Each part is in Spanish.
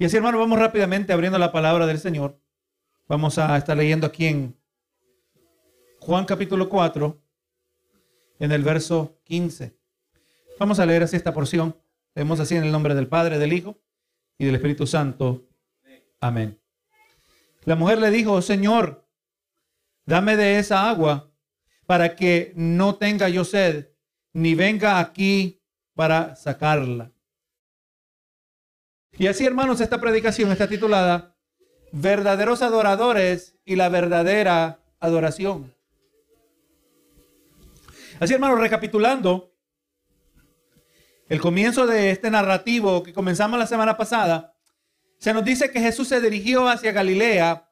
Y así, hermano, vamos rápidamente abriendo la palabra del Señor. Vamos a estar leyendo aquí en Juan capítulo 4, en el verso 15. Vamos a leer así esta porción. Leemos así en el nombre del Padre, del Hijo y del Espíritu Santo. Amén. La mujer le dijo, Señor, dame de esa agua para que no tenga yo sed, ni venga aquí para sacarla. Y así, hermanos, esta predicación está titulada Verdaderos adoradores y la verdadera adoración. Así, hermanos, recapitulando el comienzo de este narrativo que comenzamos la semana pasada, se nos dice que Jesús se dirigió hacia Galilea,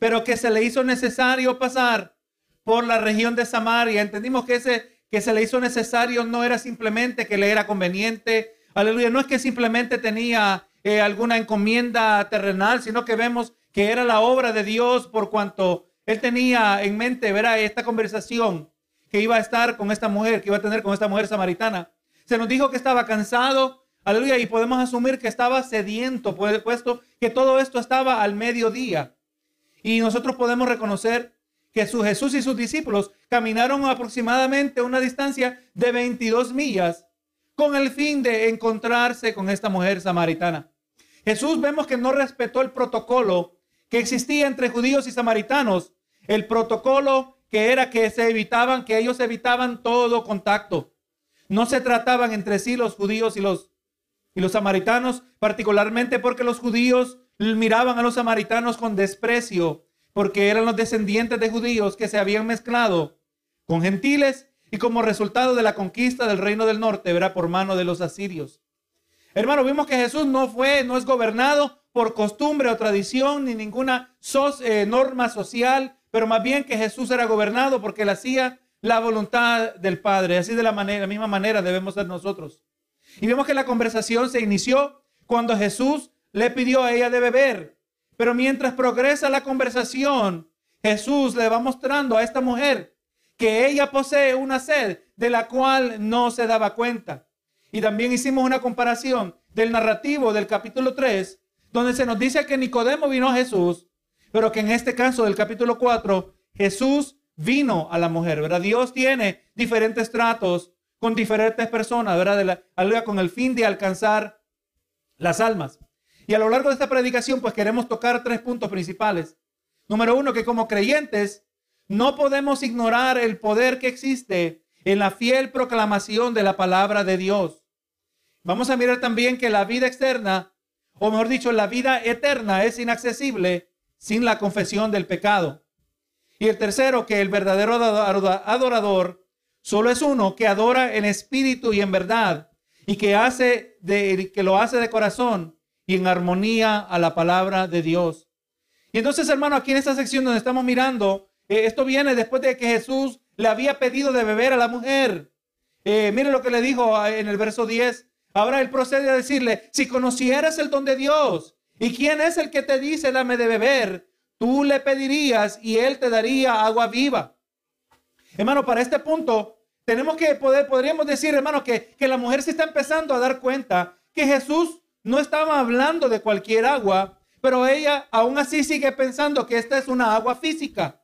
pero que se le hizo necesario pasar por la región de Samaria. Entendimos que ese que se le hizo necesario no era simplemente que le era conveniente. Aleluya, no es que simplemente tenía eh, alguna encomienda terrenal, sino que vemos que era la obra de Dios por cuanto él tenía en mente, verá, esta conversación que iba a estar con esta mujer, que iba a tener con esta mujer samaritana. Se nos dijo que estaba cansado, aleluya, y podemos asumir que estaba sediento, puesto que todo esto estaba al mediodía. Y nosotros podemos reconocer que su Jesús y sus discípulos caminaron aproximadamente una distancia de 22 millas con el fin de encontrarse con esta mujer samaritana. Jesús vemos que no respetó el protocolo que existía entre judíos y samaritanos, el protocolo que era que se evitaban, que ellos evitaban todo contacto. No se trataban entre sí los judíos y los, y los samaritanos, particularmente porque los judíos miraban a los samaritanos con desprecio, porque eran los descendientes de judíos que se habían mezclado con gentiles y como resultado de la conquista del reino del norte, verá por mano de los asirios. Hermano, vimos que Jesús no fue, no es gobernado por costumbre o tradición ni ninguna eh, norma social, pero más bien que Jesús era gobernado porque él hacía la voluntad del Padre. Así de la, manera, la misma manera debemos ser nosotros. Y vemos que la conversación se inició cuando Jesús le pidió a ella de beber. Pero mientras progresa la conversación, Jesús le va mostrando a esta mujer que ella posee una sed de la cual no se daba cuenta. Y también hicimos una comparación del narrativo del capítulo 3, donde se nos dice que Nicodemo vino a Jesús, pero que en este caso del capítulo 4, Jesús vino a la mujer, ¿verdad? Dios tiene diferentes tratos con diferentes personas, ¿verdad? Con el fin de alcanzar las almas. Y a lo largo de esta predicación, pues queremos tocar tres puntos principales. Número uno, que como creyentes no podemos ignorar el poder que existe en la fiel proclamación de la palabra de Dios. Vamos a mirar también que la vida externa, o mejor dicho, la vida eterna es inaccesible sin la confesión del pecado. Y el tercero, que el verdadero adorador solo es uno que adora en espíritu y en verdad y que hace de que lo hace de corazón y en armonía a la palabra de Dios. Y entonces, hermano, aquí en esta sección donde estamos mirando, eh, esto viene después de que Jesús le había pedido de beber a la mujer. Eh, mire lo que le dijo ah, en el verso 10. Ahora él procede a decirle, si conocieras el don de Dios y quién es el que te dice dame de beber, tú le pedirías y él te daría agua viva. Hermano, para este punto tenemos que poder, podríamos decir, hermano, que, que la mujer se está empezando a dar cuenta que Jesús no estaba hablando de cualquier agua, pero ella aún así sigue pensando que esta es una agua física.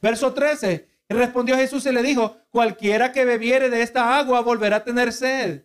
Verso 13, respondió Jesús y le dijo, cualquiera que bebiere de esta agua volverá a tener sed.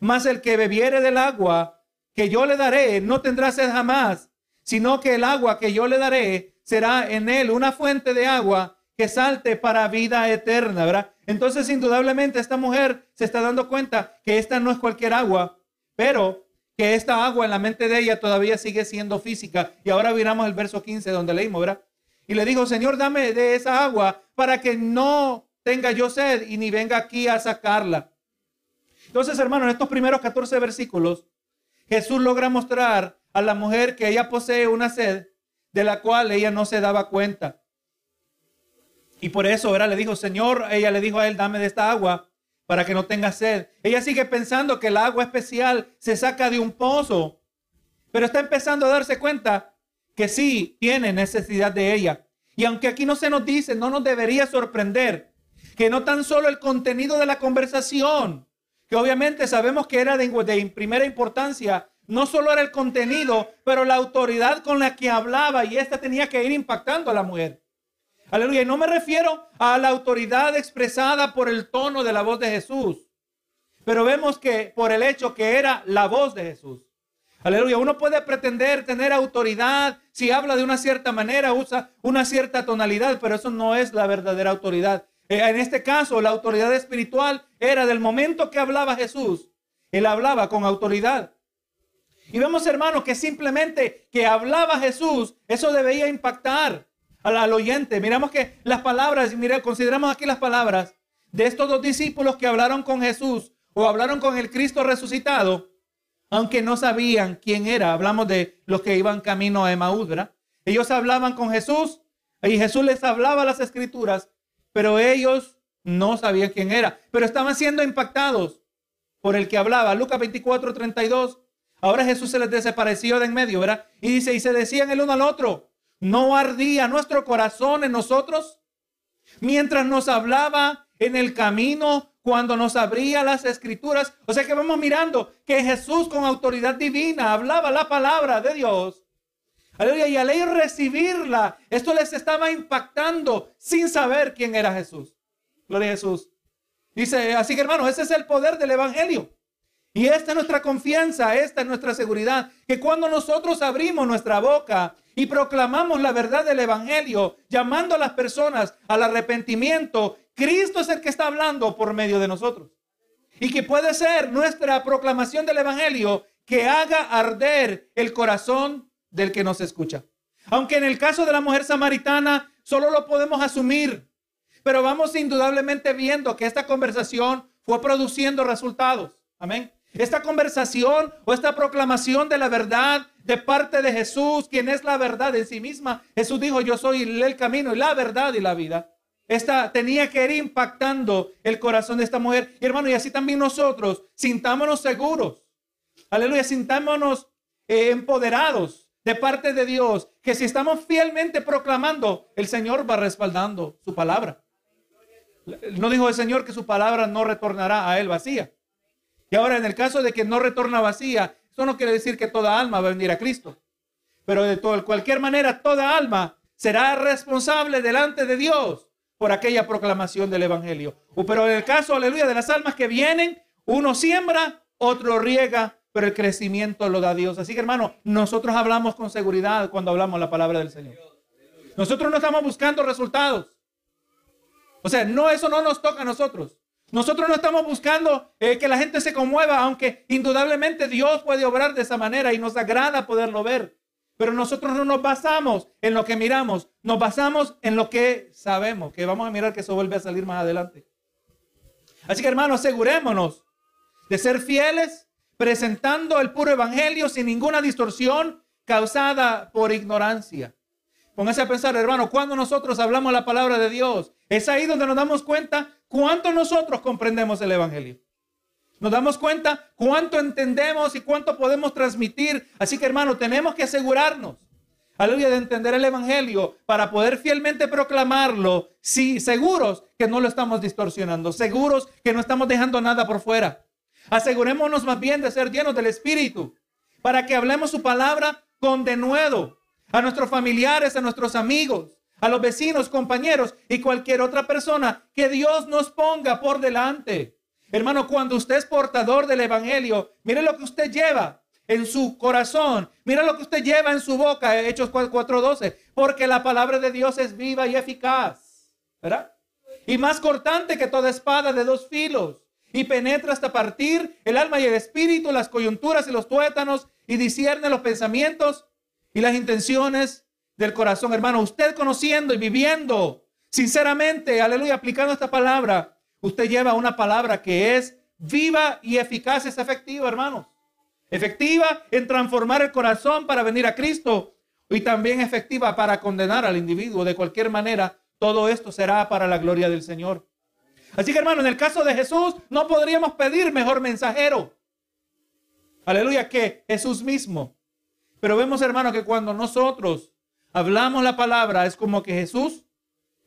Mas el que bebiere del agua que yo le daré no tendrá sed jamás, sino que el agua que yo le daré será en él una fuente de agua que salte para vida eterna, ¿verdad? Entonces, indudablemente, esta mujer se está dando cuenta que esta no es cualquier agua, pero que esta agua en la mente de ella todavía sigue siendo física. Y ahora miramos el verso 15 donde leímos, ¿verdad? Y le dijo, Señor, dame de esa agua para que no tenga yo sed y ni venga aquí a sacarla. Entonces, hermano, en estos primeros 14 versículos, Jesús logra mostrar a la mujer que ella posee una sed de la cual ella no se daba cuenta. Y por eso, ¿verdad? Le dijo, Señor, ella le dijo a él, dame de esta agua para que no tenga sed. Ella sigue pensando que el agua especial se saca de un pozo, pero está empezando a darse cuenta que sí tiene necesidad de ella. Y aunque aquí no se nos dice, no nos debería sorprender que no tan solo el contenido de la conversación, que obviamente sabemos que era de, primera importancia no solo era el contenido, pero la autoridad con la que hablaba y esta tenía que ir impactando a la mujer. Aleluya. Y no me refiero a la autoridad expresada por el tono de la voz de Jesús, pero vemos que por el hecho que era la voz de Jesús. Aleluya. Uno puede pretender tener autoridad si habla de una cierta manera, usa una cierta tonalidad, pero eso no es la verdadera autoridad. Eh, en este caso, la autoridad espiritual era del momento que hablaba Jesús. Él hablaba con autoridad. Y vemos, hermano, que simplemente que hablaba Jesús, eso debía impactar al, al oyente. Miramos que las palabras, mira, consideramos aquí las palabras de estos dos discípulos que hablaron con Jesús o hablaron con el Cristo resucitado aunque no sabían quién era. Hablamos de los que iban camino a Emaús, Ellos hablaban con Jesús y Jesús les hablaba las escrituras, pero ellos no sabían quién era, pero estaban siendo impactados por el que hablaba. Lucas 24, 32. Ahora Jesús se les desapareció de en medio, ¿verdad? Y dice, y se decían el uno al otro, ¿no ardía nuestro corazón en nosotros? Mientras nos hablaba en el camino cuando nos abría las escrituras. O sea que vamos mirando que Jesús con autoridad divina hablaba la palabra de Dios. Aleluya. Y al recibirla, esto les estaba impactando sin saber quién era Jesús. Gloria a Jesús. Dice, así que hermano, ese es el poder del Evangelio. Y esta es nuestra confianza, esta es nuestra seguridad, que cuando nosotros abrimos nuestra boca y proclamamos la verdad del Evangelio, llamando a las personas al arrepentimiento Cristo es el que está hablando por medio de nosotros. Y que puede ser nuestra proclamación del Evangelio que haga arder el corazón del que nos escucha. Aunque en el caso de la mujer samaritana solo lo podemos asumir, pero vamos indudablemente viendo que esta conversación fue produciendo resultados. Amén. Esta conversación o esta proclamación de la verdad de parte de Jesús, quien es la verdad en sí misma. Jesús dijo, yo soy el camino y la verdad y la vida. Esta tenía que ir impactando el corazón de esta mujer. Y hermano, y así también nosotros, sintámonos seguros. Aleluya, sintámonos eh, empoderados de parte de Dios, que si estamos fielmente proclamando, el Señor va respaldando su palabra. No dijo el Señor que su palabra no retornará a él vacía. Y ahora en el caso de que no retorna vacía, eso no quiere decir que toda alma va a venir a Cristo. Pero de cualquier manera, toda alma será responsable delante de Dios por aquella proclamación del Evangelio. Pero en el caso, aleluya, de las almas que vienen, uno siembra, otro riega, pero el crecimiento lo da Dios. Así que hermano, nosotros hablamos con seguridad cuando hablamos la palabra del Señor. Nosotros no estamos buscando resultados. O sea, no, eso no nos toca a nosotros. Nosotros no estamos buscando eh, que la gente se conmueva, aunque indudablemente Dios puede obrar de esa manera y nos agrada poderlo ver. Pero nosotros no nos basamos en lo que miramos, nos basamos en lo que sabemos, que vamos a mirar que eso vuelve a salir más adelante. Así que hermanos, asegurémonos de ser fieles, presentando el puro evangelio sin ninguna distorsión causada por ignorancia. Póngase a pensar, hermano, cuando nosotros hablamos la palabra de Dios, es ahí donde nos damos cuenta cuánto nosotros comprendemos el evangelio. Nos damos cuenta cuánto entendemos y cuánto podemos transmitir. Así que hermano, tenemos que asegurarnos, aleluya, de entender el Evangelio para poder fielmente proclamarlo. Sí, seguros que no lo estamos distorsionando, seguros que no estamos dejando nada por fuera. Asegurémonos más bien de ser llenos del Espíritu para que hablemos su palabra con denuedo a nuestros familiares, a nuestros amigos, a los vecinos, compañeros y cualquier otra persona que Dios nos ponga por delante. Hermano, cuando usted es portador del Evangelio, mire lo que usted lleva en su corazón. Mire lo que usted lleva en su boca, Hechos 4.12. Porque la palabra de Dios es viva y eficaz. ¿Verdad? Y más cortante que toda espada de dos filos. Y penetra hasta partir el alma y el espíritu, las coyunturas y los tuétanos. Y discierne los pensamientos y las intenciones del corazón. Hermano, usted conociendo y viviendo sinceramente, aleluya, aplicando esta palabra, Usted lleva una palabra que es viva y eficaz, es efectiva, hermanos. Efectiva en transformar el corazón para venir a Cristo y también efectiva para condenar al individuo. De cualquier manera, todo esto será para la gloria del Señor. Así que, hermano, en el caso de Jesús, no podríamos pedir mejor mensajero. Aleluya, que Jesús mismo. Pero vemos, hermano, que cuando nosotros hablamos la palabra, es como que Jesús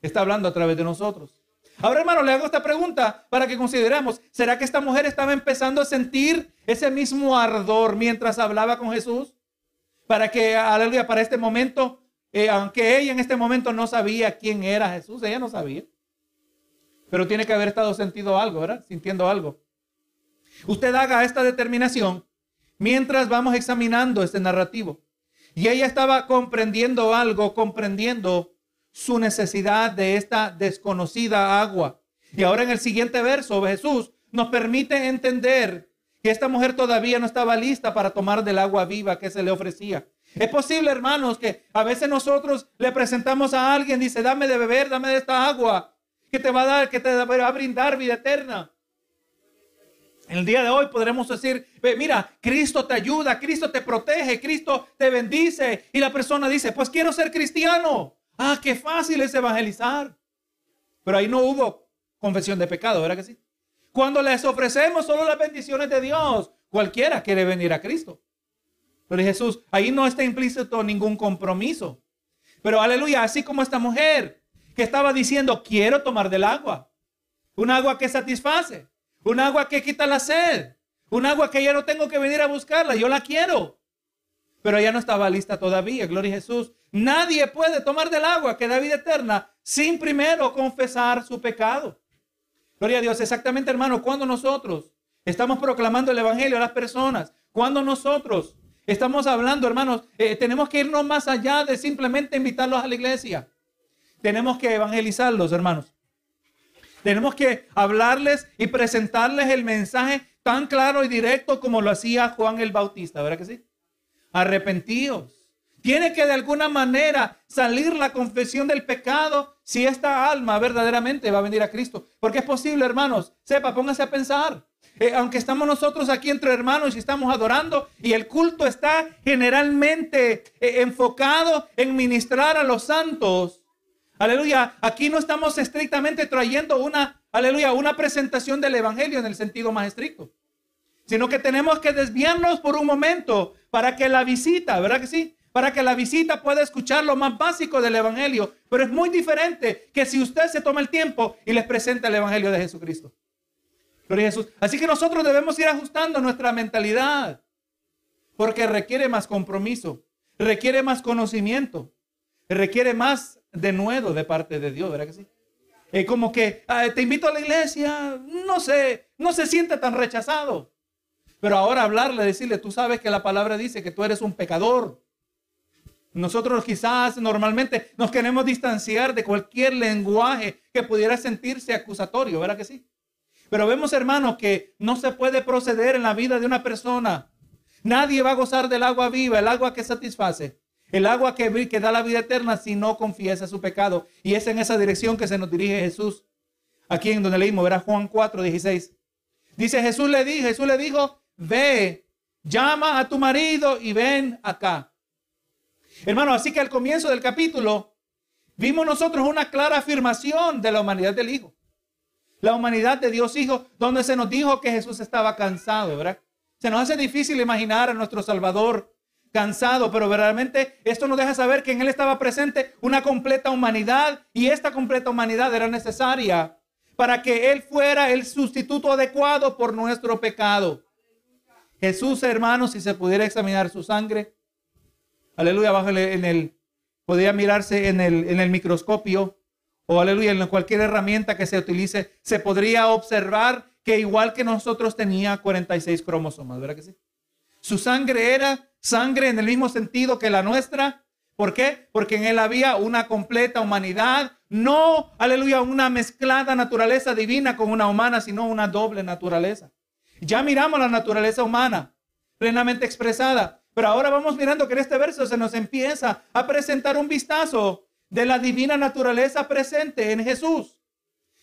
está hablando a través de nosotros. Ahora, hermano, le hago esta pregunta para que consideremos, ¿será que esta mujer estaba empezando a sentir ese mismo ardor mientras hablaba con Jesús? Para que, aleluya, para este momento, eh, aunque ella en este momento no sabía quién era Jesús, ella no sabía. Pero tiene que haber estado sentido algo, ¿verdad? Sintiendo algo. Usted haga esta determinación mientras vamos examinando este narrativo. Y ella estaba comprendiendo algo, comprendiendo su necesidad de esta desconocida agua. Y ahora en el siguiente verso, Jesús nos permite entender que esta mujer todavía no estaba lista para tomar del agua viva que se le ofrecía. Es posible, hermanos, que a veces nosotros le presentamos a alguien, dice, dame de beber, dame de esta agua, que te va a dar, que te va a brindar vida eterna. El día de hoy podremos decir, mira, Cristo te ayuda, Cristo te protege, Cristo te bendice. Y la persona dice, pues quiero ser cristiano. Ah, qué fácil es evangelizar. Pero ahí no hubo confesión de pecado, ¿verdad que sí? Cuando les ofrecemos solo las bendiciones de Dios, cualquiera quiere venir a Cristo. Pero Jesús, ahí no está implícito ningún compromiso. Pero aleluya, así como esta mujer que estaba diciendo, quiero tomar del agua. Un agua que satisface. Un agua que quita la sed. Un agua que ya no tengo que venir a buscarla. Yo la quiero. Pero ella no estaba lista todavía. Gloria a Jesús. Nadie puede tomar del agua que da vida eterna sin primero confesar su pecado. Gloria a Dios. Exactamente, hermano, cuando nosotros estamos proclamando el Evangelio a las personas, cuando nosotros estamos hablando, hermanos, eh, tenemos que irnos más allá de simplemente invitarlos a la iglesia. Tenemos que evangelizarlos, hermanos. Tenemos que hablarles y presentarles el mensaje tan claro y directo como lo hacía Juan el Bautista, ¿verdad que sí? Arrepentíos tiene que de alguna manera salir la confesión del pecado si esta alma verdaderamente va a venir a Cristo. Porque es posible, hermanos. Sepa, póngase a pensar. Eh, aunque estamos nosotros aquí entre hermanos y estamos adorando y el culto está generalmente eh, enfocado en ministrar a los santos. Aleluya. Aquí no estamos estrictamente trayendo una, aleluya, una presentación del evangelio en el sentido más estricto. Sino que tenemos que desviarnos por un momento para que la visita, ¿verdad que sí? para que la visita pueda escuchar lo más básico del Evangelio. Pero es muy diferente que si usted se toma el tiempo y les presenta el Evangelio de Jesucristo. Gloria a Jesús. Así que nosotros debemos ir ajustando nuestra mentalidad. Porque requiere más compromiso, requiere más conocimiento, requiere más de nuevo de parte de Dios, ¿verdad que sí? Es como que te invito a la iglesia, no sé, no se siente tan rechazado. Pero ahora hablarle, decirle, tú sabes que la palabra dice que tú eres un pecador, nosotros quizás normalmente nos queremos distanciar de cualquier lenguaje que pudiera sentirse acusatorio, ¿verdad que sí? Pero vemos, hermanos, que no se puede proceder en la vida de una persona. Nadie va a gozar del agua viva, el agua que satisface, el agua que, que da la vida eterna si no confiesa su pecado. Y es en esa dirección que se nos dirige Jesús. Aquí en donde leímos, verá Juan 4, 16. Dice Jesús le dijo, Jesús le dijo, ve, llama a tu marido y ven acá. Hermano, así que al comienzo del capítulo vimos nosotros una clara afirmación de la humanidad del Hijo. La humanidad de Dios Hijo, donde se nos dijo que Jesús estaba cansado, ¿verdad? Se nos hace difícil imaginar a nuestro Salvador cansado, pero verdaderamente esto nos deja saber que en Él estaba presente una completa humanidad y esta completa humanidad era necesaria para que Él fuera el sustituto adecuado por nuestro pecado. Jesús, hermanos, si se pudiera examinar su sangre, aleluya, abajo en el, podría mirarse en el, en el microscopio o aleluya, en cualquier herramienta que se utilice, se podría observar que igual que nosotros tenía 46 cromosomas, ¿verdad que sí? Su sangre era sangre en el mismo sentido que la nuestra. ¿Por qué? Porque en él había una completa humanidad, no, aleluya, una mezclada naturaleza divina con una humana, sino una doble naturaleza. Ya miramos la naturaleza humana plenamente expresada, pero ahora vamos mirando que en este verso se nos empieza a presentar un vistazo de la divina naturaleza presente en Jesús.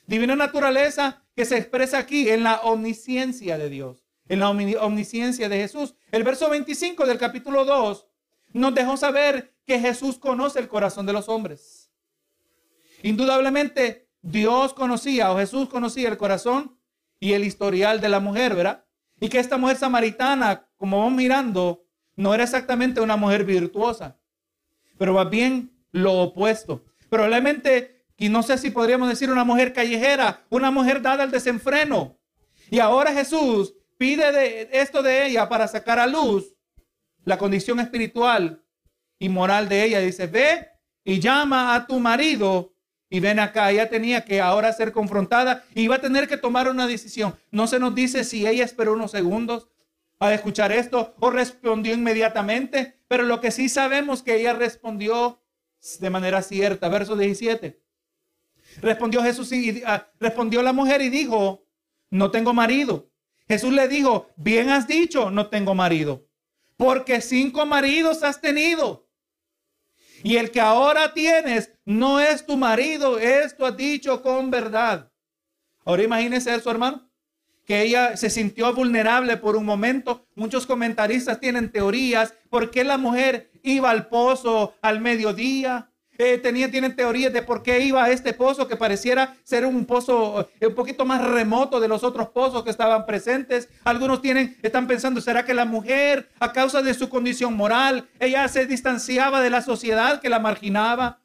Divina naturaleza que se expresa aquí en la omnisciencia de Dios, en la omnisciencia de Jesús. El verso 25 del capítulo 2 nos dejó saber que Jesús conoce el corazón de los hombres. Indudablemente Dios conocía o Jesús conocía el corazón y el historial de la mujer, ¿verdad? Y que esta mujer samaritana, como vamos mirando, no era exactamente una mujer virtuosa, pero más bien lo opuesto. Probablemente y no sé si podríamos decir una mujer callejera, una mujer dada al desenfreno. Y ahora Jesús pide de esto de ella para sacar a luz la condición espiritual y moral de ella. Dice, ve y llama a tu marido y ven acá. Ella tenía que ahora ser confrontada y va a tener que tomar una decisión. No se nos dice si ella esperó unos segundos a escuchar esto o respondió inmediatamente, pero lo que sí sabemos que ella respondió de manera cierta. Verso 17. Respondió Jesús y ah, respondió la mujer y dijo, no tengo marido. Jesús le dijo, bien has dicho, no tengo marido, porque cinco maridos has tenido. Y el que ahora tienes no es tu marido, esto has dicho con verdad. Ahora imagínese eso, hermano, que ella se sintió vulnerable por un momento. Muchos comentaristas tienen teorías, ¿por qué la mujer iba al pozo al mediodía? Eh, tenía, tienen teorías de por qué iba a este pozo que pareciera ser un pozo eh, un poquito más remoto de los otros pozos que estaban presentes. Algunos tienen, están pensando, ¿será que la mujer, a causa de su condición moral, ella se distanciaba de la sociedad que la marginaba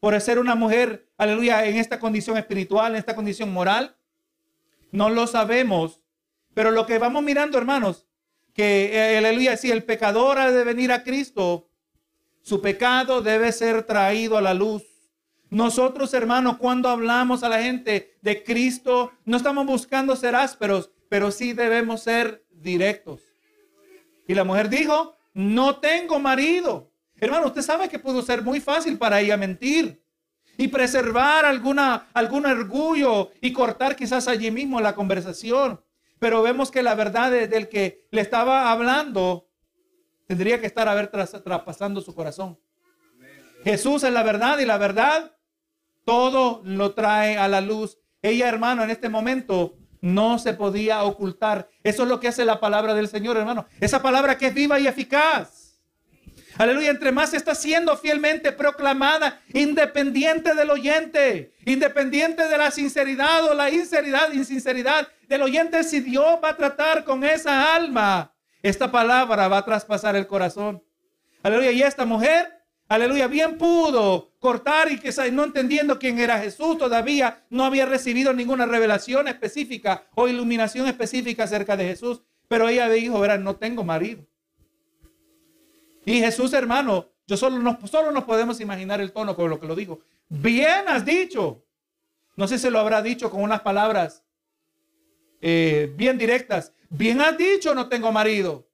por ser una mujer, aleluya, en esta condición espiritual, en esta condición moral? No lo sabemos. Pero lo que vamos mirando, hermanos, que, eh, aleluya, si el pecador ha de venir a Cristo, su pecado debe ser traído a la luz. Nosotros, hermanos, cuando hablamos a la gente de Cristo, no estamos buscando ser ásperos, pero sí debemos ser directos. Y la mujer dijo, no tengo marido. Hermano, usted sabe que pudo ser muy fácil para ella mentir y preservar alguna, algún orgullo y cortar quizás allí mismo la conversación. Pero vemos que la verdad del que le estaba hablando tendría que estar a ver traspasando su corazón. Jesús es la verdad y la verdad todo lo trae a la luz. Ella, hermano, en este momento no se podía ocultar. Eso es lo que hace la palabra del Señor, hermano. Esa palabra que es viva y eficaz. Aleluya, entre más está siendo fielmente proclamada, independiente del oyente, independiente de la sinceridad o la insinceridad, insinceridad del oyente, si Dios va a tratar con esa alma, esta palabra va a traspasar el corazón. Aleluya. Y esta mujer, aleluya, bien pudo cortar y que no entendiendo quién era Jesús, todavía no había recibido ninguna revelación específica o iluminación específica acerca de Jesús. Pero ella dijo, verá, no tengo marido. Y Jesús, hermano, yo solo nos, solo nos podemos imaginar el tono con lo que lo dijo. Bien has dicho. No sé si lo habrá dicho con unas palabras eh, bien directas. Bien has dicho, no tengo marido.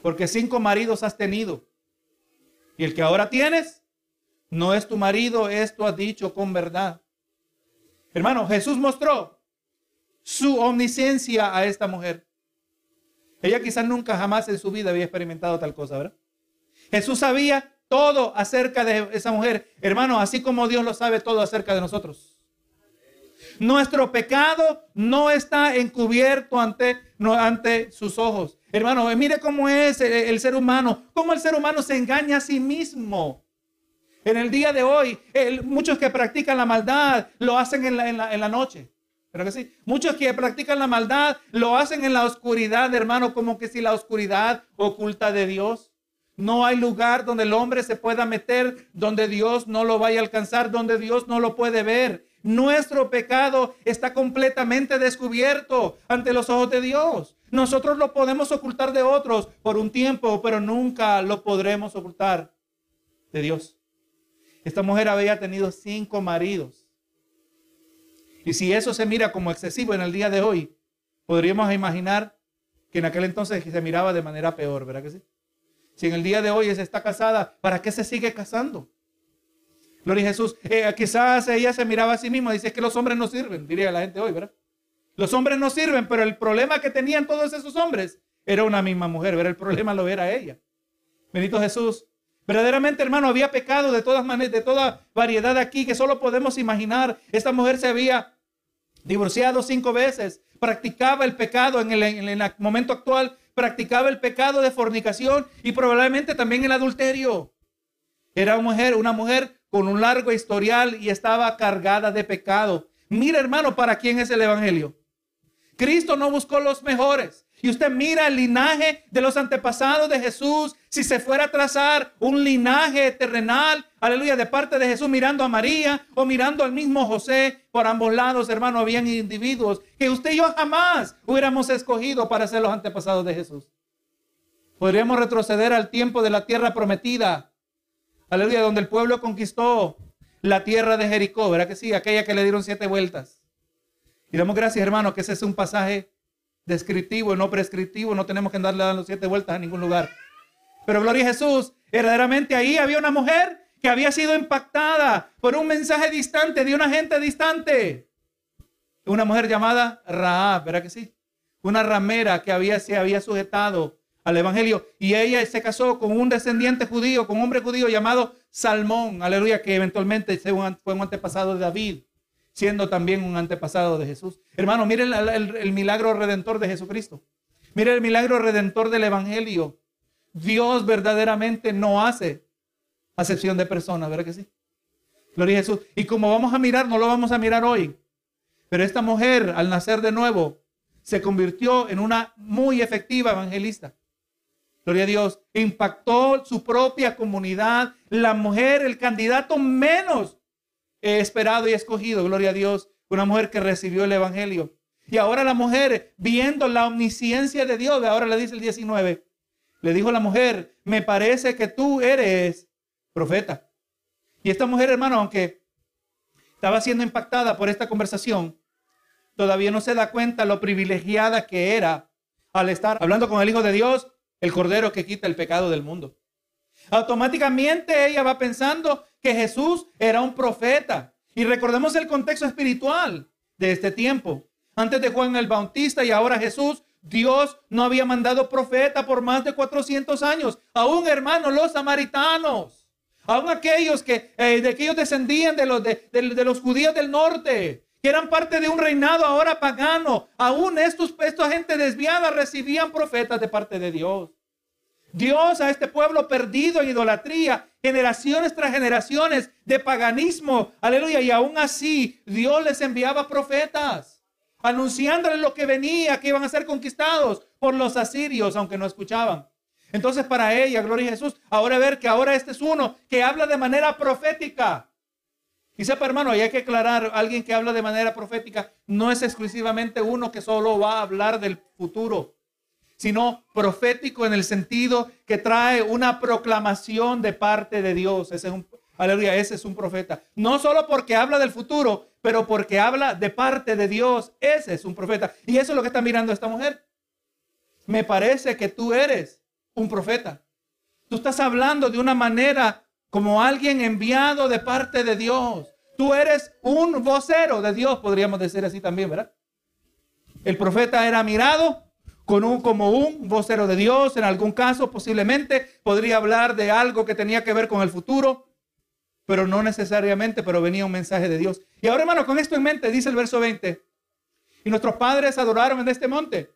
Porque cinco maridos has tenido. Y el que ahora tienes no es tu marido, esto has dicho con verdad. Hermano, Jesús mostró su omnisciencia a esta mujer. Ella quizás nunca jamás en su vida había experimentado tal cosa, ¿verdad? Jesús sabía todo acerca de esa mujer. Hermano, así como Dios lo sabe todo acerca de nosotros. Nuestro pecado no está encubierto ante, ante sus ojos. Hermano, mire cómo es el, ser humano, cómo el ser humano se engaña a sí mismo. En el día de hoy, muchos que practican la maldad lo hacen en la, en la noche. Pero que sí, muchos que practican la maldad lo hacen en la oscuridad, hermano, como que si la oscuridad oculta de Dios. No hay lugar donde el hombre se pueda meter, donde Dios no lo vaya a alcanzar, donde Dios no lo puede ver. Nuestro pecado está completamente descubierto ante los ojos de Dios. Nosotros lo podemos ocultar de otros por un tiempo, pero nunca lo podremos ocultar de Dios. Esta mujer había tenido cinco maridos. Y si eso se mira como excesivo en el día de hoy, podríamos imaginar que en aquel entonces se miraba de manera peor, ¿verdad que sí? Si en el día de hoy se está casada, ¿para qué se sigue casando? Gloria a Jesús. Eh, quizás ella se miraba a sí misma dice que los hombres no sirven, diría la gente hoy, ¿verdad? Los hombres no sirven, pero el problema que tenían todos esos hombres era una misma mujer, ¿verdad? El problema lo era ella. Bendito Jesús. Verdaderamente, hermano, había pecado de todas maneras, de toda variedad aquí que solo podemos imaginar. Esta mujer se había divorciado cinco veces, practicaba el pecado en el, en el momento actual, practicaba el pecado de fornicación y probablemente también el adulterio. Era una mujer, una mujer con un largo historial y estaba cargada de pecado. Mira, hermano, ¿para quién es el Evangelio? Cristo no buscó los mejores. y usted mira el linaje de los antepasados de Jesús, si se fuera a trazar un linaje terrenal, aleluya, de parte de Jesús mirando a María o mirando al mismo José, por ambos lados, hermano, habían individuos que usted y yo jamás hubiéramos escogido para ser los antepasados de Jesús. Podríamos retroceder al tiempo de la tierra prometida, aleluya, donde el pueblo conquistó la tierra de Jericó, ¿verdad que sí? Aquella que le dieron siete vueltas. Y damos gracias, hermano, que ese es un pasaje descriptivo y no prescriptivo. No tenemos que darle dando siete vueltas a ningún lugar. Pero gloria a Jesús, verdaderamente ahí había una mujer que había sido impactada por un mensaje distante de una gente distante. Una mujer llamada Raab, ¿verdad que sí? Una ramera que había, se había sujetado al evangelio y ella se casó con un descendiente judío, con un hombre judío llamado Salmón, aleluya, que eventualmente fue un antepasado de David siendo también un antepasado de Jesús. Hermano, miren el, milagro redentor de Jesucristo. Miren el milagro redentor del Evangelio. Dios verdaderamente no hace acepción de personas, ¿verdad que sí? Gloria a Jesús. Y como vamos a mirar, no lo vamos a mirar hoy. Pero esta mujer, al nacer de nuevo, se convirtió en una muy efectiva evangelista. Gloria a Dios. Impactó su propia comunidad. La mujer, el candidato menos esperado y escogido, gloria a Dios, una mujer que recibió el Evangelio. Y ahora la mujer, viendo la omnisciencia de Dios, ahora le dice el 19, le dijo la mujer, me parece que tú eres profeta. Y esta mujer, hermano, aunque estaba siendo impactada por esta conversación, todavía no se da cuenta lo privilegiada que era al estar hablando con el Hijo de Dios, el Cordero que quita el pecado del mundo. Automáticamente ella va pensando que Jesús era un profeta. Y recordemos el contexto espiritual de este tiempo. Antes de Juan el Bautista y ahora Jesús, Dios no había mandado profeta por más de 400 años. Aún hermanos, los samaritanos, aún aquellos que eh, de aquellos descendían de los, de, los judíos del norte, que eran parte de un reinado ahora pagano, aún estos, esta gente desviada recibían profetas de parte de Dios. Dios a este pueblo perdido en idolatría, generaciones tras generaciones de paganismo, aleluya, y aún así Dios les enviaba profetas, anunciándoles lo que venía, que iban a ser conquistados por los asirios, aunque no escuchaban. Entonces para ella, gloria a Jesús, ahora ver que ahora este es uno que habla de manera profética. Y sepa hermano, hay que aclarar, alguien que habla de manera profética no es exclusivamente uno que solo va a hablar del futuro sino profético en el sentido que trae una proclamación de parte de Dios. Ese es un, aleluya, ese es un profeta. No solo porque habla del futuro, pero porque habla de parte de Dios. Ese es un profeta. Y eso es lo que está mirando esta mujer. Me parece que tú eres un profeta. Tú estás hablando de una manera como alguien enviado de parte de Dios. Tú eres un vocero de Dios, podríamos decir así también, ¿verdad? El profeta era mirado con un, como un vocero de Dios, en algún caso posiblemente podría hablar de algo que tenía que ver con el futuro, pero no necesariamente, pero venía un mensaje de Dios. Y ahora hermano, con esto en mente, dice el verso 20, y nuestros padres adoraron en este monte.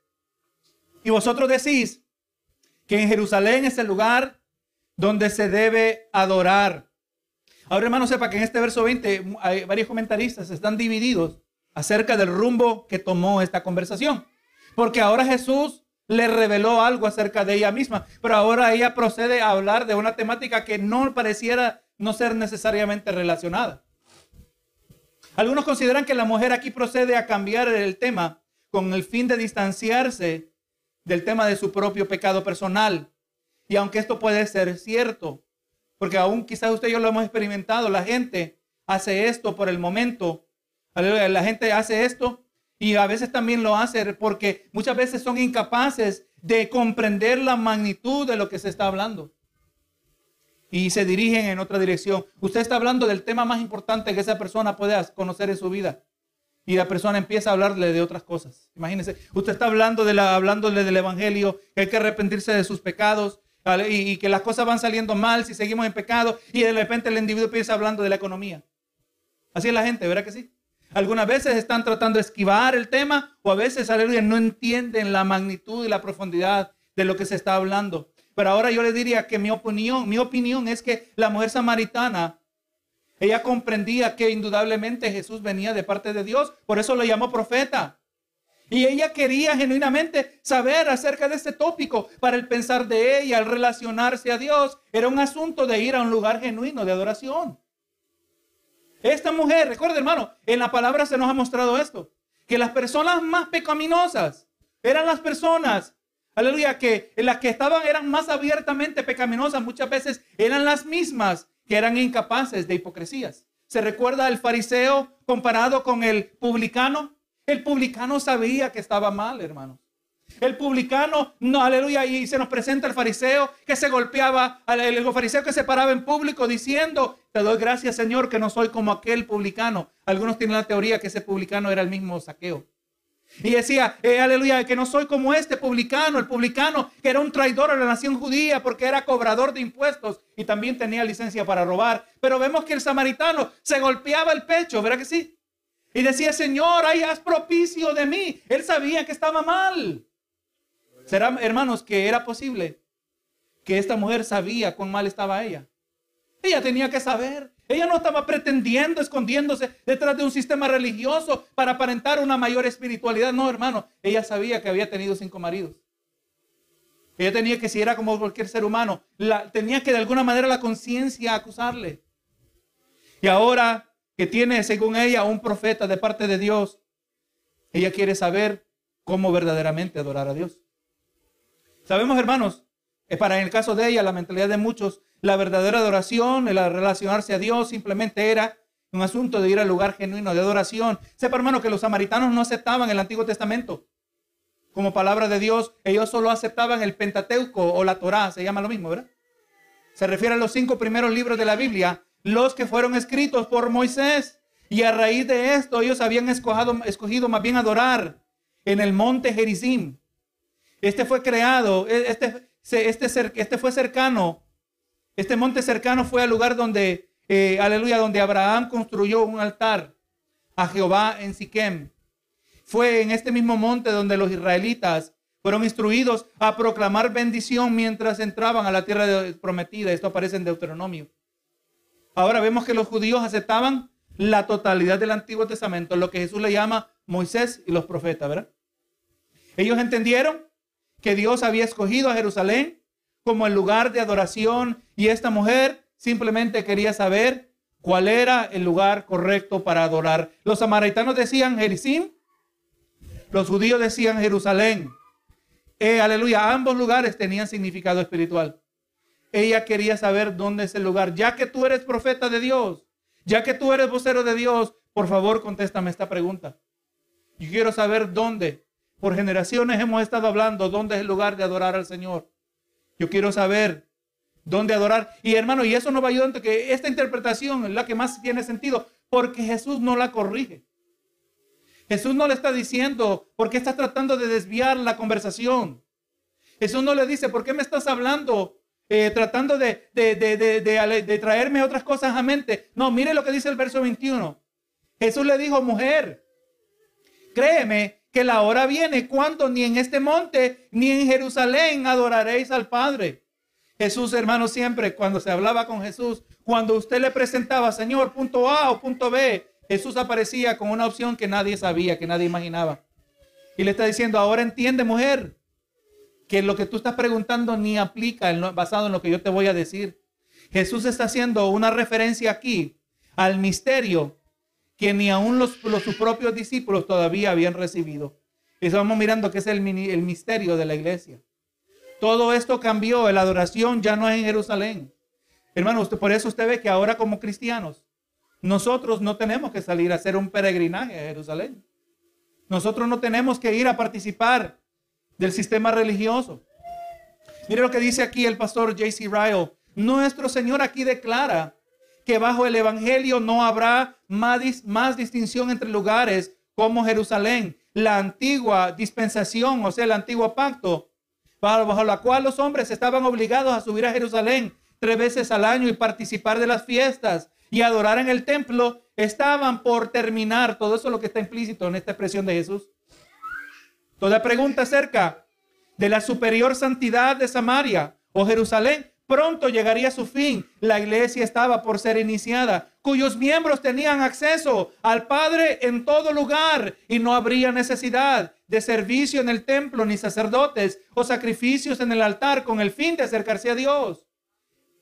Y vosotros decís que en Jerusalén es el lugar donde se debe adorar. Ahora hermano, sepa que en este verso 20 hay varios comentaristas están divididos acerca del rumbo que tomó esta conversación. Porque ahora Jesús le reveló algo acerca de ella misma, pero ahora ella procede a hablar de una temática que no pareciera no ser necesariamente relacionada. Algunos consideran que la mujer aquí procede a cambiar el tema con el fin de distanciarse del tema de su propio pecado personal. Y aunque esto puede ser cierto, porque aún quizás usted y yo lo hemos experimentado, la gente hace esto por el momento. La gente hace esto y a veces también lo hace porque muchas veces son incapaces de comprender la magnitud de lo que se está hablando. Y se dirigen en otra dirección. Usted está hablando del tema más importante que esa persona puede conocer en su vida. Y la persona empieza a hablarle de otras cosas. Imagínense, usted está hablando de hablándole del Evangelio, que hay que arrepentirse de sus pecados y, que las cosas van saliendo mal si seguimos en pecado. Y de repente el individuo empieza hablando de la economía. Así es la gente, ¿verdad que sí? Algunas veces están tratando de esquivar el tema o a veces, aleluya, no entienden la magnitud y la profundidad de lo que se está hablando. Pero ahora yo le diría que mi opinión, mi opinión es que la mujer samaritana, ella comprendía que indudablemente Jesús venía de parte de Dios, por eso lo llamó profeta. Y ella quería genuinamente saber acerca de este tópico. Para el pensar de ella, al relacionarse a Dios, era un asunto de ir a un lugar genuino de adoración. Esta mujer, recuerda hermano, en la palabra se nos ha mostrado esto, que las personas más pecaminosas eran las personas, aleluya, que las que estaban eran más abiertamente pecaminosas, muchas veces eran las mismas que eran incapaces de hipocresías. ¿Se recuerda el fariseo comparado con el publicano? El publicano sabía que estaba mal, hermanos. El publicano, no, aleluya, y se nos presenta el fariseo que se golpeaba, el fariseo que se paraba en público diciendo, te doy gracias Señor que no soy como aquel publicano. Algunos tienen la teoría que ese publicano era el mismo saqueo. Y decía, eh, aleluya, que no soy como este publicano, el publicano que era un traidor a la nación judía porque era cobrador de impuestos y también tenía licencia para robar. Pero vemos que el samaritano se golpeaba el pecho, ¿verdad que sí? Y decía, Señor, ay, haz propicio de mí. Él sabía que estaba mal. ¿Será, hermanos, que era posible que esta mujer sabía cuán mal estaba ella? Ella tenía que saber. Ella no estaba pretendiendo, escondiéndose detrás de un sistema religioso para aparentar una mayor espiritualidad. No, hermano. Ella sabía que había tenido cinco maridos. Ella tenía que, si era como cualquier ser humano, la, tenía que de alguna manera la conciencia acusarle. Y ahora que tiene, según ella, un profeta de parte de Dios, ella quiere saber cómo verdaderamente adorar a Dios. Sabemos, hermanos, que para en el caso de ella, la mentalidad de muchos, la verdadera adoración, el relacionarse a Dios, simplemente era un asunto de ir al lugar genuino de adoración. Sepa, hermano, que los samaritanos no aceptaban el Antiguo Testamento como palabra de Dios. Ellos solo aceptaban el Pentateuco o la Torá, se llama lo mismo, ¿verdad? Se refiere a los cinco primeros libros de la Biblia, los que fueron escritos por Moisés. Y a raíz de esto, ellos habían escogido, más bien adorar en el monte Gerizim. Este fue creado, e, este, este, este fue cercano, este monte cercano fue al lugar donde, eh, aleluya, donde Abraham construyó un altar a Jehová en Siquem. Fue en este mismo monte donde los israelitas fueron instruidos a proclamar bendición mientras entraban a la tierra prometida. Esto aparece en Deuteronomio. Ahora vemos que los judíos aceptaban la totalidad del Antiguo Testamento, lo que Jesús le llama Moisés y los profetas, ¿verdad? Ellos entendieron que Dios había escogido a Jerusalén como el lugar de adoración y esta mujer simplemente quería saber cuál era el lugar correcto para adorar. Los samaritanos decían Jericim, los judíos decían Jerusalén. Eh, aleluya, ambos lugares tenían significado espiritual. Ella quería saber dónde es el lugar. Ya que tú eres profeta de Dios, ya que tú eres vocero de Dios, por favor contéstame esta pregunta. Yo quiero saber dónde por generaciones hemos estado hablando dónde es el lugar de adorar al Señor. Yo quiero saber dónde adorar. Y hermano, y eso nos va ayudando que esta interpretación es la que más tiene sentido, porque Jesús no la corrige. Jesús no le está diciendo, ¿por qué estás tratando de desviar la conversación? Jesús no le dice, ¿por qué me estás hablando? Eh, tratando de, de, traerme otras cosas a mente. No, mire lo que dice el verso 21. Jesús le dijo, mujer, créeme que la hora viene cuando ni en este monte ni en Jerusalén adoraréis al Padre. Jesús, hermano, siempre cuando se hablaba con Jesús, cuando usted le presentaba, Señor, punto A o punto B, Jesús aparecía con una opción que nadie sabía, que nadie imaginaba. Y le está diciendo, ahora entiende, mujer, que lo que tú estás preguntando ni aplica basado en lo que yo te voy a decir. Jesús está haciendo una referencia aquí al misterio que ni aún los, sus propios discípulos todavía habían recibido. Eso vamos mirando que es el, el misterio de la iglesia. Todo esto cambió, la adoración ya no es en Jerusalén. Hermano, usted, por eso usted ve que ahora como cristianos, nosotros no tenemos que salir a hacer un peregrinaje a Jerusalén. Nosotros no tenemos que ir a participar del sistema religioso. Mire lo que dice aquí el pastor J.C. Ryle. Nuestro Señor aquí declara que bajo el Evangelio no habrá más, más distinción entre lugares como Jerusalén, la antigua dispensación, o sea, el antiguo pacto, bajo, la cual los hombres estaban obligados a subir a Jerusalén tres veces al año y participar de las fiestas y adorar en el templo, estaban por terminar. Todo eso es lo que está implícito en esta expresión de Jesús. Toda pregunta acerca de la superior santidad de Samaria o Jerusalén pronto llegaría a su fin. La iglesia estaba por ser iniciada, cuyos miembros tenían acceso al Padre en todo lugar y no habría necesidad de servicio en el templo ni sacerdotes o sacrificios en el altar con el fin de acercarse a Dios.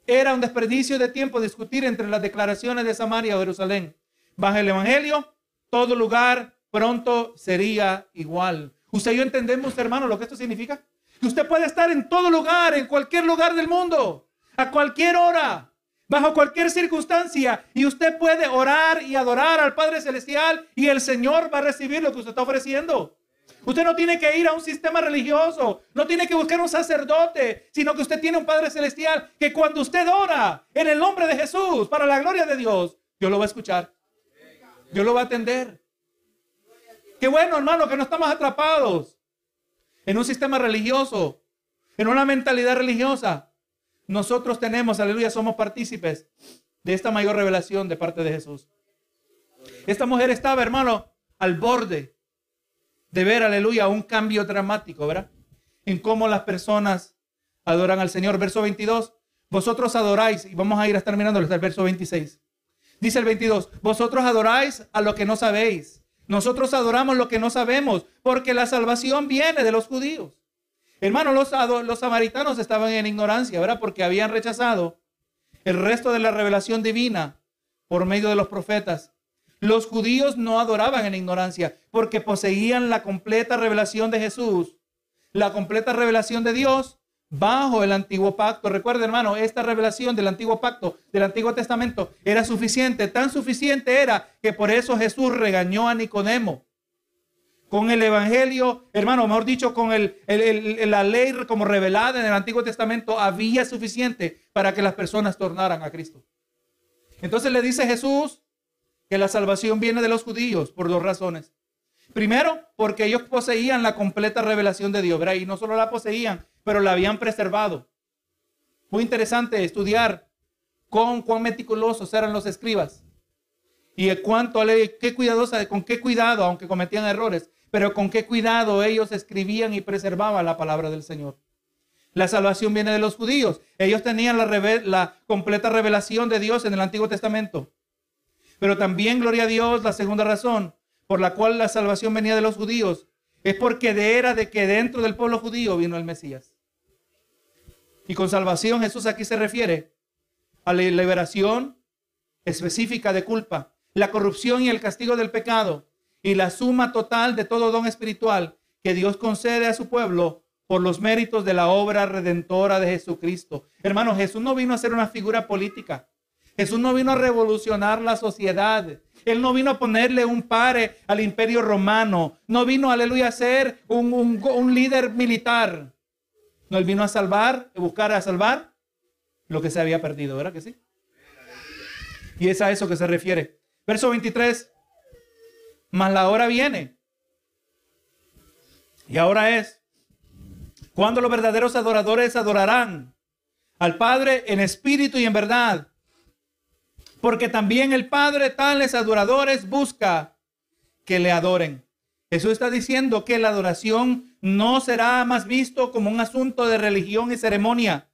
Era un desperdicio de tiempo discutir entre las declaraciones de Samaria o Jerusalén. Bajo el Evangelio, todo lugar pronto sería igual. ¿Usted y yo entendemos, hermano, lo que esto significa? Que usted puede estar en todo lugar, en cualquier lugar del mundo, a cualquier hora, bajo cualquier circunstancia, y usted puede orar y adorar al Padre Celestial y el Señor va a recibir lo que usted está ofreciendo. Usted no tiene que ir a un sistema religioso, no tiene que buscar un sacerdote, sino que usted tiene un Padre Celestial que cuando usted ora en el nombre de Jesús, para la gloria de Dios, Dios lo va a escuchar. Dios lo va a atender. Qué bueno, hermano, que no estamos atrapados en un sistema religioso, en una mentalidad religiosa. Nosotros tenemos, aleluya, somos partícipes de esta mayor revelación de parte de Jesús. Esta mujer estaba, hermano, al borde de ver, aleluya, un cambio dramático, ¿verdad? En cómo las personas adoran al Señor. Verso 22, vosotros adoráis, y vamos a ir terminando hasta el verso 26. Dice el 22, vosotros adoráis a lo que no sabéis. Nosotros adoramos lo que no sabemos, porque la salvación viene de los judíos. Hermanos, los, los samaritanos estaban en ignorancia, ¿verdad? Porque habían rechazado el resto de la revelación divina por medio de los profetas. Los judíos no adoraban en ignorancia porque poseían la completa revelación de Jesús, la completa revelación de Dios bajo el antiguo pacto. Recuerda, hermano, esta revelación del antiguo pacto, del Antiguo Testamento, era suficiente, tan suficiente era que por eso Jesús regañó a Nicodemo. Con el Evangelio, hermano, mejor dicho, con el, la ley como revelada en el Antiguo Testamento, había suficiente para que las personas tornaran a Cristo. Entonces le dice Jesús que la salvación viene de los judíos por dos razones. Primero, porque ellos poseían la completa revelación de Dios. Y no solo la poseían, pero la habían preservado. Muy interesante estudiar con cuán meticulosos eran los escribas y cuánto, qué cuidadosa, con qué cuidado, aunque cometían errores, pero con qué cuidado ellos escribían y preservaban la palabra del Señor. La salvación viene de los judíos. Ellos tenían la, la completa revelación de Dios en el Antiguo Testamento. Pero también, gloria a Dios, la segunda razón por la cual la salvación venía de los judíos es porque de era de que dentro del pueblo judío vino el Mesías. Y con salvación Jesús aquí se refiere a la liberación específica de culpa, la corrupción y el castigo del pecado y la suma total de todo don espiritual que Dios concede a su pueblo por los méritos de la obra redentora de Jesucristo. Hermano, Jesús no vino a ser una figura política. Jesús no vino a revolucionar la sociedad. Él no vino a ponerle un pare al imperio romano. No vino, aleluya, a ser un, un líder militar. No, él vino a salvar, a buscar a salvar lo que se había perdido, ¿verdad que sí? Y es a eso que se refiere. Verso 23. Mas la hora viene. Y ahora es cuando los verdaderos adoradores adorarán al Padre en espíritu y en verdad. Porque también el Padre tales adoradores busca que le adoren. Jesús está diciendo que la adoración no será más visto como un asunto de religión y ceremonia.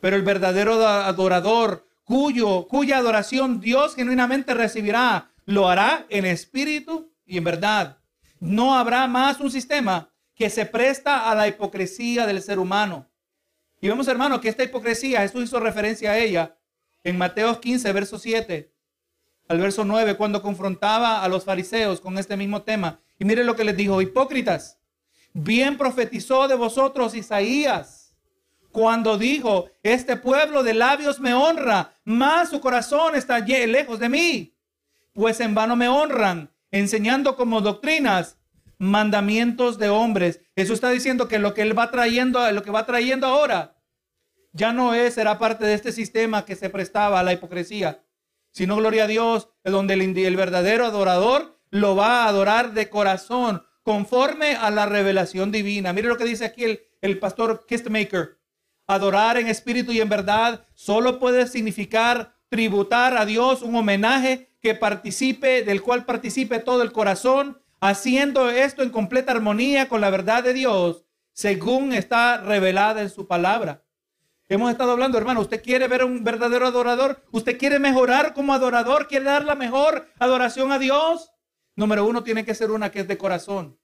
Pero el verdadero adorador, cuyo, cuya adoración Dios genuinamente recibirá, lo hará en espíritu y en verdad. No habrá más un sistema que se presta a la hipocresía del ser humano. Y vemos, hermano, que esta hipocresía, Jesús hizo referencia a ella en Mateo 15, verso 7 al verso 9, cuando confrontaba a los fariseos con este mismo tema. Y mire lo que les dijo, hipócritas, bien profetizó de vosotros Isaías cuando dijo, este pueblo de labios me honra, mas su corazón está lejos de mí, pues en vano me honran, enseñando como doctrinas mandamientos de hombres. Eso está diciendo que lo que él va trayendo, lo que va trayendo ahora, ya no es, será parte de este sistema que se prestaba a la hipocresía, sino gloria a Dios, donde el, verdadero adorador lo va a adorar de corazón, conforme a la revelación divina. Mire lo que dice aquí el, el pastor Kistmaker. Adorar en espíritu y en verdad solo puede significar tributar a Dios un homenaje que participe, del cual participe todo el corazón, haciendo esto en completa armonía con la verdad de Dios, según está revelada en su palabra. Hemos estado hablando, hermano, usted quiere ver un verdadero adorador, usted quiere mejorar como adorador, quiere dar la mejor adoración a Dios. Número uno, tiene que ser una que es de corazón.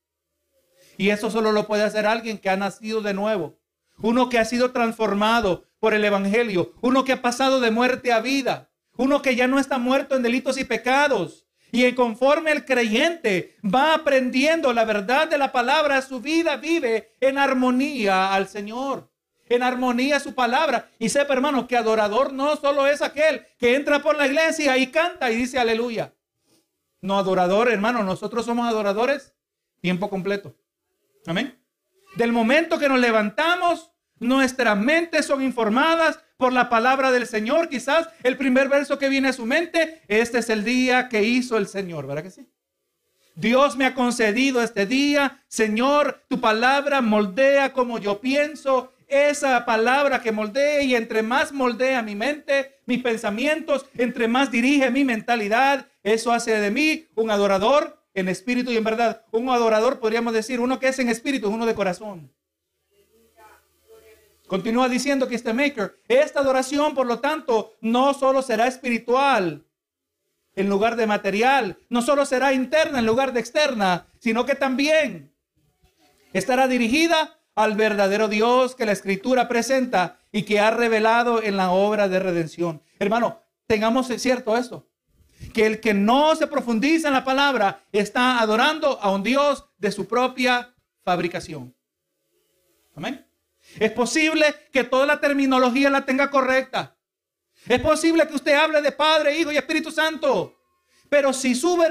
Y eso solo lo puede hacer alguien que ha nacido de nuevo. Uno que ha sido transformado por el Evangelio. Uno que ha pasado de muerte a vida. Uno que ya no está muerto en delitos y pecados. Y conforme el creyente va aprendiendo la verdad de la palabra, su vida vive en armonía al Señor en armonía su palabra. Y sepa, hermano, que adorador no solo es aquel que entra por la iglesia y canta y dice aleluya. No, adorador, hermano, nosotros somos adoradores tiempo completo. Amén. Del momento que nos levantamos, nuestras mentes son informadas por la palabra del Señor. Quizás el primer verso que viene a su mente, este es el día que hizo el Señor, ¿verdad que sí? Dios me ha concedido este día, Señor, tu palabra moldea como yo pienso, esa palabra que moldea y entre más moldea mi mente, mis pensamientos, entre más dirige mi mentalidad, eso hace de mí un adorador en espíritu y en verdad. Un adorador podríamos decir, uno que es en espíritu, uno de corazón. Continúa diciendo que este maker, esta adoración, por lo tanto, no solo será espiritual en lugar de material, no solo será interna en lugar de externa, sino que también estará dirigida al verdadero Dios que la escritura presenta y que ha revelado en la obra de redención. Hermano, tengamos cierto esto, que el que no se profundiza en la palabra está adorando a un Dios de su propia fabricación. Amén. Es posible que toda la terminología la tenga correcta. Es posible que usted hable de Padre, Hijo y Espíritu Santo. Pero si su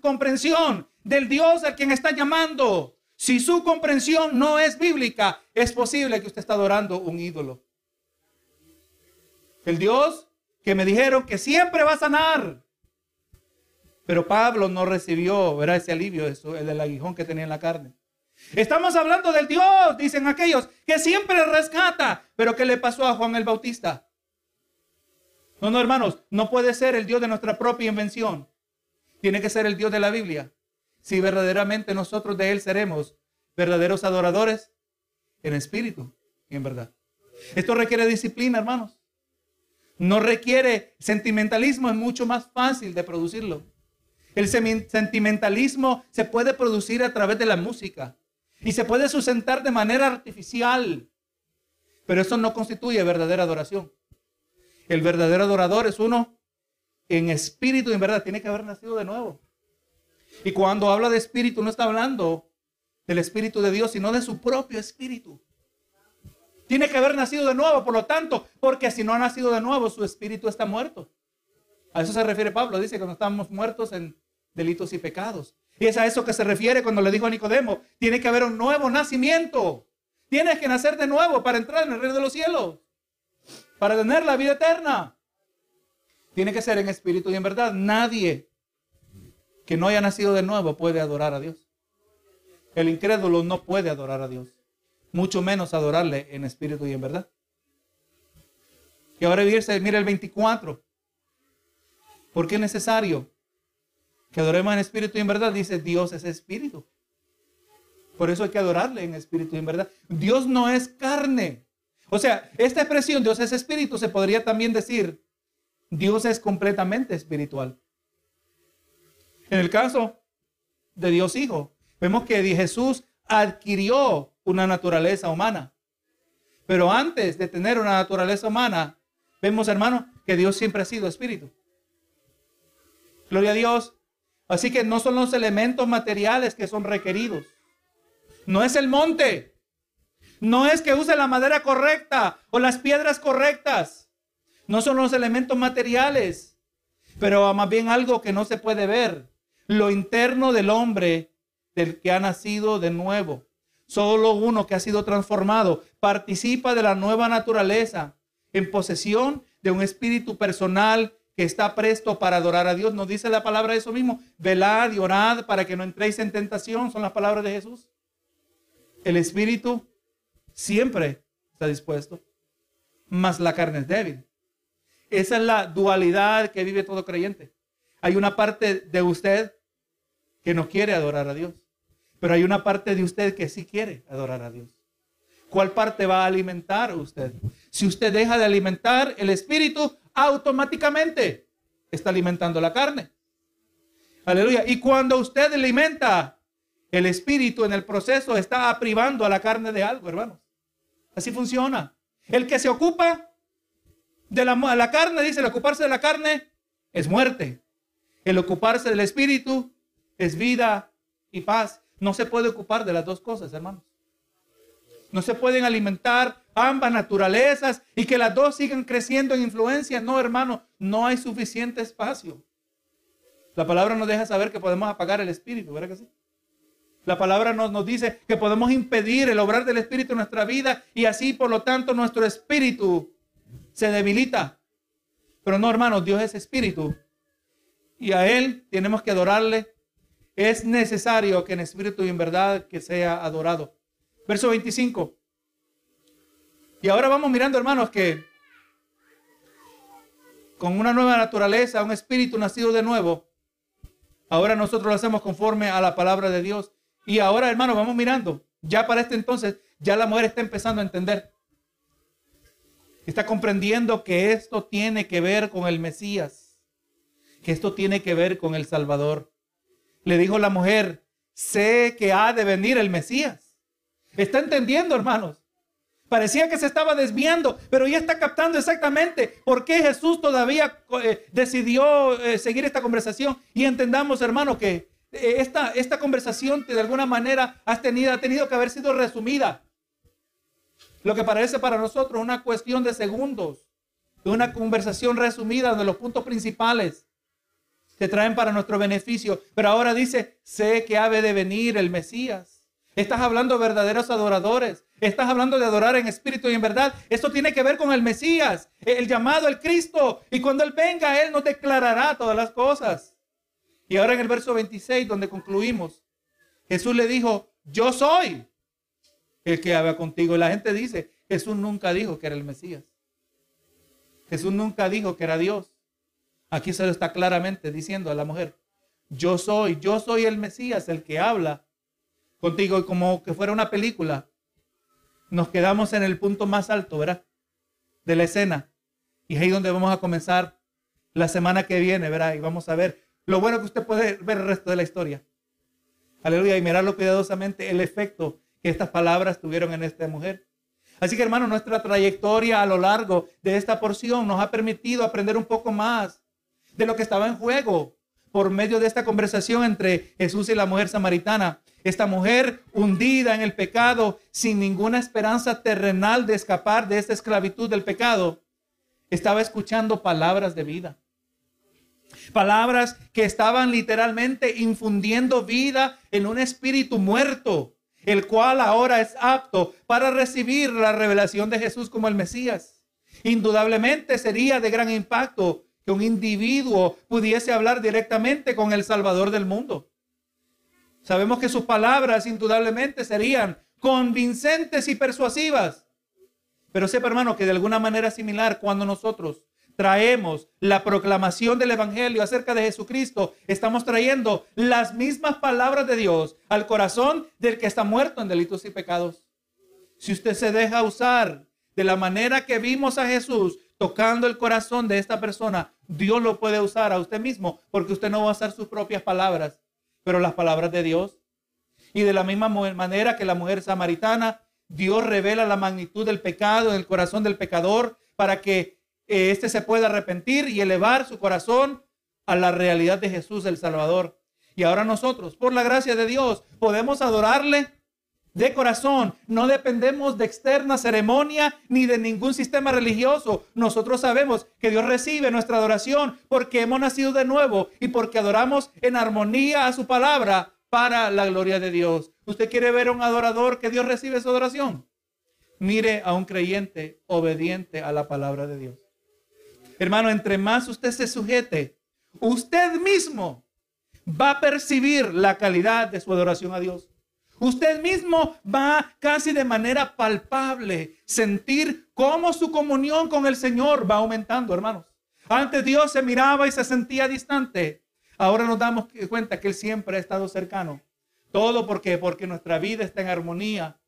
comprensión del Dios al quien está llamando si su comprensión no es bíblica, es posible que usted está adorando un ídolo. El Dios que me dijeron que siempre va a sanar. Pero Pablo no recibió, verá ese alivio, eso, el del aguijón que tenía en la carne. Estamos hablando del Dios, dicen aquellos, que siempre rescata. Pero ¿qué le pasó a Juan el Bautista? No, no, hermanos, no puede ser el Dios de nuestra propia invención. Tiene que ser el Dios de la Biblia si verdaderamente nosotros de Él seremos verdaderos adoradores en espíritu y en verdad. Esto requiere disciplina, hermanos. No requiere sentimentalismo, es mucho más fácil de producirlo. El sentimentalismo se puede producir a través de la música y se puede sustentar de manera artificial, pero eso no constituye verdadera adoración. El verdadero adorador es uno en espíritu y en verdad, tiene que haber nacido de nuevo. Y cuando habla de espíritu, no está hablando del espíritu de Dios, sino de su propio espíritu. Tiene que haber nacido de nuevo, por lo tanto, porque si no ha nacido de nuevo, su espíritu está muerto. A eso se refiere Pablo, dice que no estamos muertos en delitos y pecados. Y es a eso que se refiere cuando le dijo a Nicodemo, tiene que haber un nuevo nacimiento. Tienes que nacer de nuevo para entrar en el reino de los cielos, para tener la vida eterna. Tiene que ser en espíritu y en verdad. Nadie que no haya nacido de nuevo puede adorar a Dios. El incrédulo no puede adorar a Dios, mucho menos adorarle en espíritu y en verdad. Y ahora mira el 24. ¿Por qué es necesario que adoremos en espíritu y en verdad? Dice Dios es espíritu. Por eso hay que adorarle en espíritu y en verdad. Dios no es carne. O sea, esta expresión Dios es espíritu se podría también decir Dios es completamente espiritual. En el caso de Dios Hijo, vemos que Jesús adquirió una naturaleza humana. Pero antes de tener una naturaleza humana, vemos, hermano, que Dios siempre ha sido espíritu. Gloria a Dios. Así que no son los elementos materiales que son requeridos. No es el monte. No es que use la madera correcta o las piedras correctas. No son los elementos materiales. Pero más bien algo que no se puede ver lo interno del hombre del que ha nacido de nuevo. Solo uno que ha sido transformado participa de la nueva naturaleza en posesión de un espíritu personal que está presto para adorar a Dios. Nos dice la palabra eso mismo. Velad y orad para que no entréis en tentación. Son las palabras de Jesús. El espíritu siempre está dispuesto, mas la carne es débil. Esa es la dualidad que vive todo creyente. Hay una parte de usted que no quiere adorar a Dios. Pero hay una parte de usted que sí quiere adorar a Dios. ¿Cuál parte va a alimentar usted? Si usted deja de alimentar el espíritu, automáticamente está alimentando la carne. Aleluya. Y cuando usted alimenta el espíritu en el proceso, está privando a la carne de algo, hermanos. Así funciona. El que se ocupa de la, la carne, dice, el ocuparse de la carne es muerte. El ocuparse del espíritu es vida y paz. No se puede ocupar de las dos cosas, hermanos. No se pueden alimentar ambas naturalezas y que las dos sigan creciendo en influencia. No, hermano, no hay suficiente espacio. La palabra nos deja saber que podemos apagar el espíritu, ¿verdad que sí? La palabra nos, nos dice que podemos impedir el obrar del espíritu en nuestra vida y así, por lo tanto, nuestro espíritu se debilita. Pero no, hermanos, Dios es espíritu y a Él tenemos que adorarle. Es necesario que en espíritu y en verdad que sea adorado. Verso 25. Y ahora vamos mirando, hermanos, que con una nueva naturaleza, un espíritu nacido de nuevo, ahora nosotros lo hacemos conforme a la palabra de Dios. Y ahora, hermanos, vamos mirando. Ya para este entonces, ya la mujer está empezando a entender. Está comprendiendo que esto tiene que ver con el Mesías, que esto tiene que ver con el Salvador. Le dijo la mujer, sé que ha de venir el Mesías. ¿Está entendiendo, hermanos? Parecía que se estaba desviando, pero ya está captando exactamente por qué Jesús todavía eh, decidió eh, seguir esta conversación. Y entendamos, hermano, que eh, esta, esta conversación de alguna manera ha tenido, ha tenido que haber sido resumida. Lo que parece para nosotros una cuestión de segundos, una conversación resumida de los puntos principales se traen para nuestro beneficio. Pero ahora dice, sé que ha de venir el Mesías. Estás hablando de verdaderos adoradores. Estás hablando de adorar en espíritu y en verdad. Esto tiene que ver con el Mesías, el llamado, el Cristo. Y cuando Él venga, Él nos declarará todas las cosas. Y ahora en el verso 26, donde concluimos, Jesús le dijo, yo soy el que habla contigo. Y la gente dice, Jesús nunca dijo que era el Mesías. Jesús nunca dijo que era Dios. Aquí se lo está claramente diciendo a la mujer, yo soy, yo soy el Mesías, el que habla contigo como que fuera una película. Nos quedamos en el punto más alto, ¿verdad? De la escena. Y es ahí donde vamos a comenzar la semana que viene, ¿verdad? Y vamos a ver lo bueno que usted puede ver el resto de la historia. Aleluya. Y mirarlo cuidadosamente, el efecto que estas palabras tuvieron en esta mujer. Así que hermano, nuestra trayectoria a lo largo de esta porción nos ha permitido aprender un poco más de lo que estaba en juego por medio de esta conversación entre Jesús y la mujer samaritana. Esta mujer hundida en el pecado, sin ninguna esperanza terrenal de escapar de esta esclavitud del pecado, estaba escuchando palabras de vida. Palabras que estaban literalmente infundiendo vida en un espíritu muerto, el cual ahora es apto para recibir la revelación de Jesús como el Mesías. Indudablemente sería de gran impacto que un individuo pudiese hablar directamente con el Salvador del mundo. Sabemos que sus palabras indudablemente serían convincentes y persuasivas. Pero sepa, hermano, que de alguna manera similar, cuando nosotros traemos la proclamación del Evangelio acerca de Jesucristo, estamos trayendo las mismas palabras de Dios al corazón del que está muerto en delitos y pecados. Si usted se deja usar de la manera que vimos a Jesús tocando el corazón de esta persona, Dios lo puede usar a usted mismo porque usted no va a usar sus propias palabras, pero las palabras de Dios. Y de la misma manera que la mujer samaritana, Dios revela la magnitud del pecado en el corazón del pecador para que eh, éste se pueda arrepentir y elevar su corazón a la realidad de Jesús el Salvador. Y ahora nosotros, por la gracia de Dios, podemos adorarle de corazón. No dependemos de externa ceremonia ni de ningún sistema religioso. Nosotros sabemos que Dios recibe nuestra adoración porque hemos nacido de nuevo y porque adoramos en armonía a su palabra para la gloria de Dios. ¿Usted quiere ver a un adorador que Dios recibe su adoración? Mire a un creyente obediente a la palabra de Dios. Hermano, entre más usted se sujete, usted mismo va a percibir la calidad de su adoración a Dios. Usted mismo va casi de manera palpable sentir cómo su comunión con el Señor va aumentando, hermanos. Antes Dios se miraba y se sentía distante. Ahora nos damos cuenta que Él siempre ha estado cercano. Todo porque porque nuestra vida está en armonía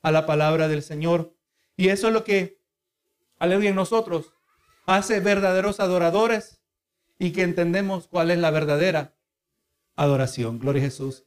a la palabra del Señor. Y eso es lo que, aleluya, en nosotros hace verdaderos adoradores y que entendemos cuál es la verdadera adoración. Gloria a Jesús.